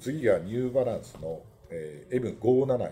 次がニューバランスの、えー、M574 は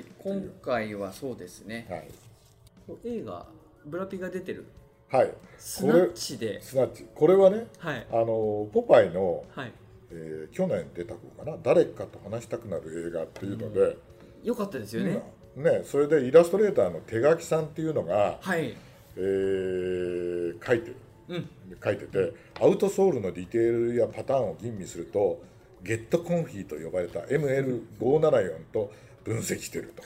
い。今回はそうですね。はい、映画ブラピが出てる。はい、スナッチで。スナッチ。これはねはい。あのポパイの、はい。えー去年出た方かな。誰かと話したくなる映画っていうので、よかったですよね、ね、それでイラストレーターの手書さんっていうのが、はい。えー書いてる。うん。書いててアウトソールのディテールやパターンを吟味するとゲットコンフィと呼ばれた ML574 と分析してると。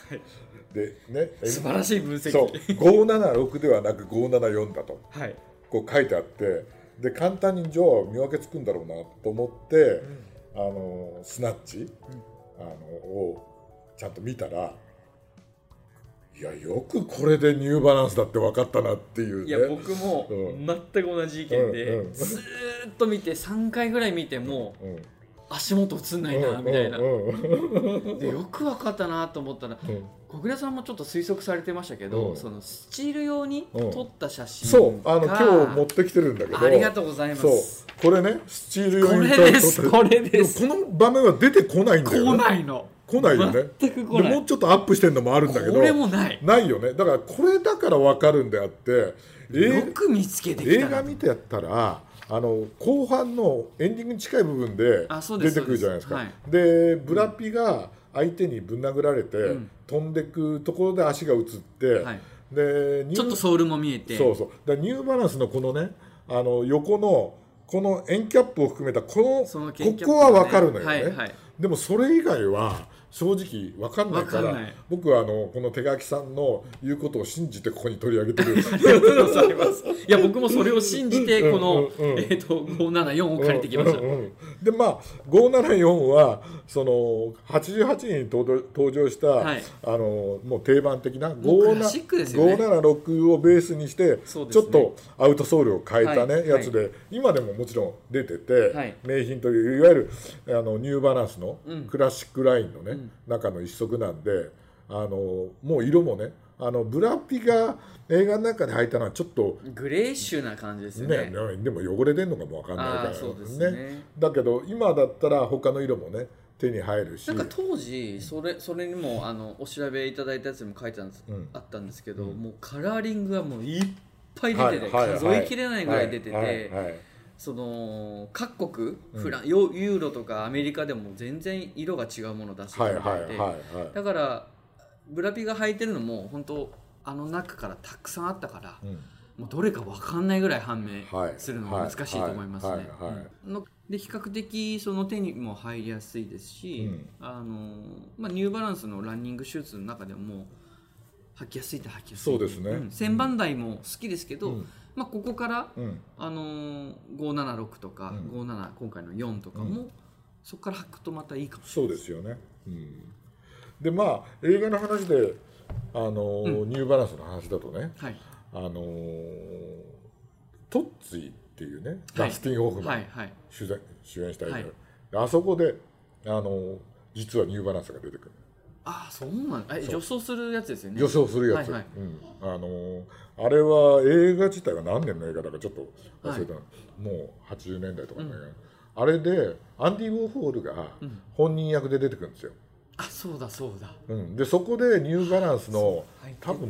でね、素晴らしい分析。そう576ではなく574だと。はい。こう書いてあってで簡単にじゃあ見分けつくんだろうなと思って、あのスナッチ、あのをちゃんと見たらいやよくこれでニューバランスだって分かったなっていうね。いや僕もうん。全く同じ意見で、うんうん。ずーっと見て3回ぐらい見てもうん足元映んないなみたいな、でよく分かったなと思ったらうん。小倉さんもちょっと推測されてましたけど、うん。そのスチール用にうん撮った写真そうあのが今日持ってきてるんだけど。ありがとうございます。これねスチール用こにれです撮ってこれです。もこの場面は出てこないんだよ、ね、来ないの。来ないよね。全く来ない。でもうちょっとアップしてんのもあるんだけどこれもない。ないよね。だからこれだから分かるんであってよ映く見つけてき映たな画見てやったらあの後半のエンディングに近い部分で出てくるじゃないですか。そうでブラピが相手にぶん殴られて、ん。飛んでくところで足が映って、はい。でちょっとソールも見えて。そうそう。だからニューバランスのこのねあの横のこの円キャップを含めたこのそのここは分かるのよね、はいはい。でもそれ以外は正直分かんないから僕はあのこの手書きさんの言うことを信じてここに取り上げてるありがとうございます。いや僕もそれを信じてこのうんうんうんえっと574を借りてきました。うんうんうんでまあ574はその88年に登場した、はい。あのもう定番的なもうクラシックですよね。576をベースにして、ね。ちょっとアウトソールを変えたね、はい。やつで今でももちろん出てて、はい。名品といういわゆるあのニューバランスのうん。クラシックラインのね、ん。中の一足なんであのもう色もねあのブラピが映画の中で履いたのはちょっとグレーッシュな感じですよね。ね。でも汚れてんのかもわかんないからあーそうですね。だけど今だったら他の色もね手に入るし。なんか当時それそれにもあのお調べいただいたやつにも書いてああったんですけど、うん。もうカラーリングがもういっぱい出てて、はいはい数えきれないぐらい出てて、はいはいはい。その各国うん。フラン、ヨユーロとかアメリカでも全然色が違うものを出してくはいれてて、はいはいはい。だからブラピが履いてるのも本当あの中からたくさんあったから、うんもうどれか分かんないぐらい判明はい。するのが難しいと思いますね。で比較的その手にも入りやすいですし、うん。あのまあ、ニューバランスのランニングシューズの中でも履きやすいって履きやすい。そうですね。ん。千番台も好きですけど、うん。まあ、ここから、うん。あのー576とか、うん。57今回の4とかも、うそこから履くとまたいいかもしそうですよね、うん、でまあ映画の話であのー、ニューバランスの話だとね。はいあのートッツィっていうねはい。ダスティン・ホフマン、はいはい。主演主演した映画、あそこであのー実はニューバランスが出てくる。ああそうなんえそう。女装するやつですよね。予想するやつ、はいはい。うん、あのーあれは映画自体は何年の映画だかちょっと忘れた、もう80年代とかの映画、あれでアンディ・ウォーホールがうん。本人役で出てくるんですよ、あそうだそうだ。うん、でそこでニューバランスのはい。多分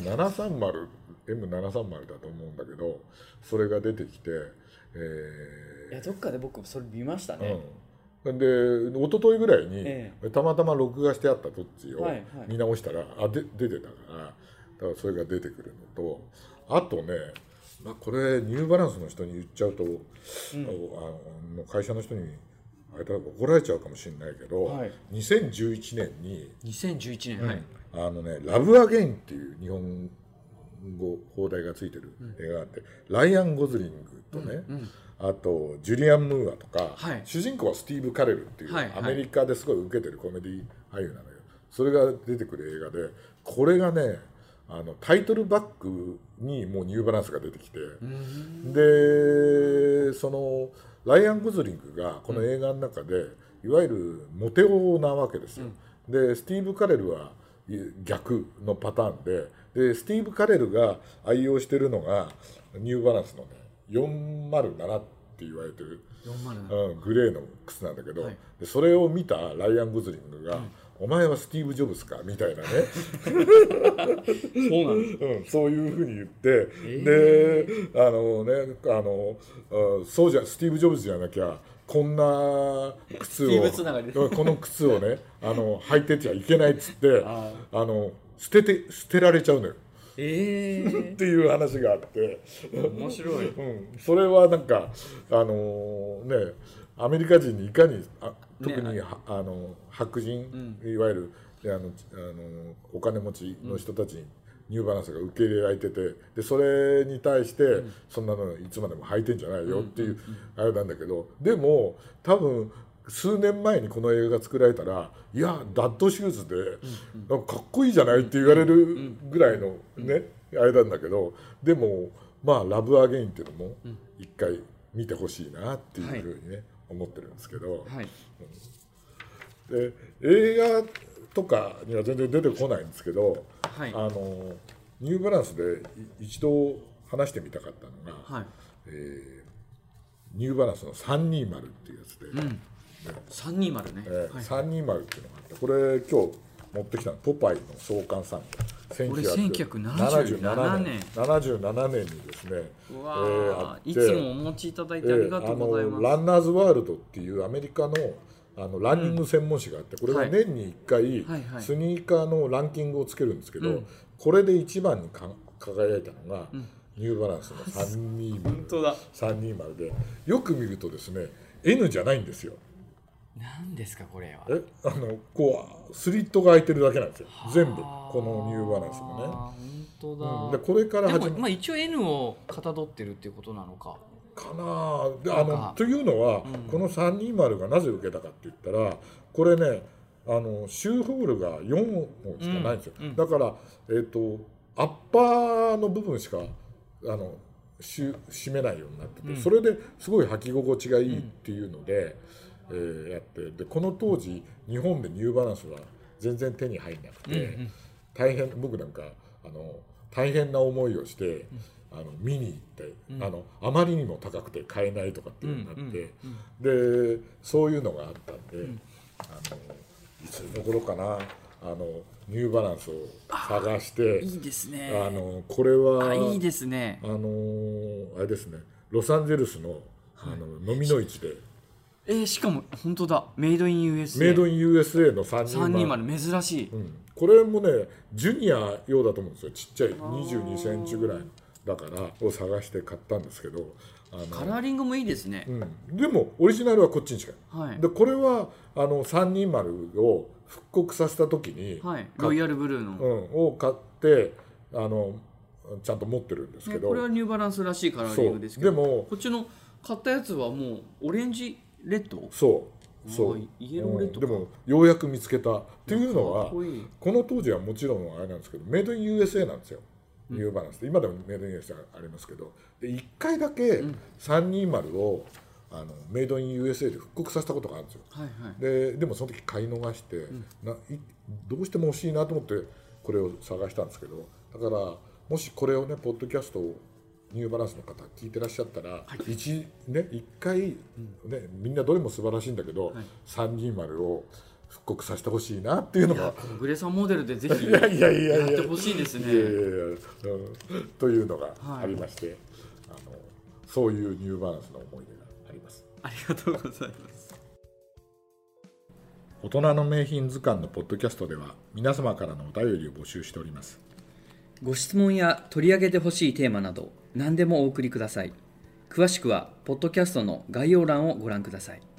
730M730 だと思うんだけどそれが出てきて、えいやどっかで僕それ見ましたね、ーうん、で一昨日ぐらいに、えたまたま録画してあったどっちをはいはい。見直したら、あで出てたからだからそれが出てくるのとあとね、まあ、これニューバランスの人に言っちゃうと、あの会社の人にあれだ怒られちゃうかもしれないけど、はい。2011年に2011年、はい。あのね「ラブ・アゲイン」っていう日本語放題がついてる映画があって、ライアン・ゴズリングとね、うんあとジュリアン・ムーアとか、はい。主人公はスティーブ・カレルっていう、はいはい。アメリカですごい受けてるコメディ俳優なのよ。それが出てくる映画でこれがねあのタイトルバックにもうニューバランスが出てきて、でそのライアン・ゴズリングがこの映画の中で、いわゆるモテ男なわけですよ、でスティーブ・カレルはい逆のパターンででスティーブ・カレルが愛用してるのがニューバランスのね407っって言われてる、407うん、グレーの靴なんだけど、はい。でそれを見たライアン・ゴズリングが「お前はスティーブ・ジョブズか?」みたいなね、そうなん うん、そういうふうに言って、えであのねあのあそうじゃスティーブ・ジョブズじゃなきゃこんな靴をこの靴をねあの履いてちゃいけないっつって ああの捨てて捨てられちゃうのよ。ええ っていう話があって。面白い。うん、それはなんかあのーねアメリカ人にいかにあ特に、ね。はあの白人、いわゆるであのあのお金持ちの人たちにニューバランスが受け入れられててでそれに対して、そんなのいつまでも履いてんじゃないよっていう、あれなんだけどでも多分数年前にこの映画が作られたらいやダッドシューズで、なんかかっこいいじゃないって言われるぐらいのね、あれなんだけどでもまあ「ラブ・アゲイン」っていうのも一回見てほしいなっていうふうにね、思ってるんですけど。はい。で映画とかには全然出てこないんですけど、はい。あのニューバランスでい一度話してみたかったのが、はい。えーニューバランスの320っていうやつで、うん320ね、えーはい、320っていうのがあってこれ今日持ってきたのポパイの創刊さんこれ1977年。77年にですねえーいつもお持ちいただいてありがとうございます、えーあのランナーズワールドっていうアメリカのあのランニング専門誌があって、これが年に1回、スニーカーのランキングをつけるんですけど、うんこれで一番にか輝いたのが、ニューバランスの320本当だ。320でよく見るとですね N じゃないんですよ何ですかこれは。えあのこうスリットが開いてるだけなんですよ。全部。このニューバランスもね。本当だ、うん。でこれから始ままあ、一応 N をかたどってるっていうことなのか。かな。あのというのは、うん。この320がなぜ受けたかって言ったらこれねあのシューホールが4本しかないんですよ、うん。うん。だから、えー、とアッパーの部分しかあのし締めないようになってて、うん。それですごい履き心地がいいっていうので、えーやってでこの当時日本でニューバランスは全然手に入んなくて、うんうん。大変僕なんかあの大変な思いをして、あの見に行って、うん。あのあまりにも高くて買えないとかっていうのになって、うんうんでそういうのがあったんで、ん。あのいつの頃かなあのニューバランスを探していいですね。あのこれはあいいですね。あのあれですねロサンゼルスのあの飲みの市で、えー、しかも本当だ。メイドイン USA メイドイン USA の3人320珍しい、うん、これもねジュニア用だと思うんですよ。ちっちゃい。2 2センチぐらいだからを探して買ったんですけどあカの、ラーリングもいいですね、うん、でもオリジナルはこっちにしかはい。でこれはあの320を復刻させた時に、はい。ロイヤルブルーの、うん、を買ってあのちゃんと持ってるんですけど、ねこれはニューバランスらしいカラーリングですけど。でもこっちの買ったやつはもうオレンジレッド？そう。そう。イエローレッドか。うん。でもようやく見つけた。っていうのかはっこの当時はもちろんあれなんですけどメイドイン USA なんですよ。ニューバランスで。今でもメイドイン USA ありますけど。で1回だけ320をあのメイドイン USA で復刻させたことがあるんですよ。はいはい。ででもその時買い逃して、ないどうしても欲しいなと思ってこれを探したんですけどだからもしこれをねポッドキャストをニューバランスの方聞いてらっしゃったら、一ね一回、ねみんなどれも素晴らしいんだけど、はい。320を復刻させてほしいなっていうのが。グレさんモデルでぜひいやってほしいですね。というのがありまして、あのそういうニューバランスの思い出があります。ありがとうございます。大人の名品図鑑のポッドキャストでは皆様からのお便りを募集しておりますご質問や取り上げてほしいテーマなど何でもお送りください。詳しくはポッドキャストの概要欄をご覧ください。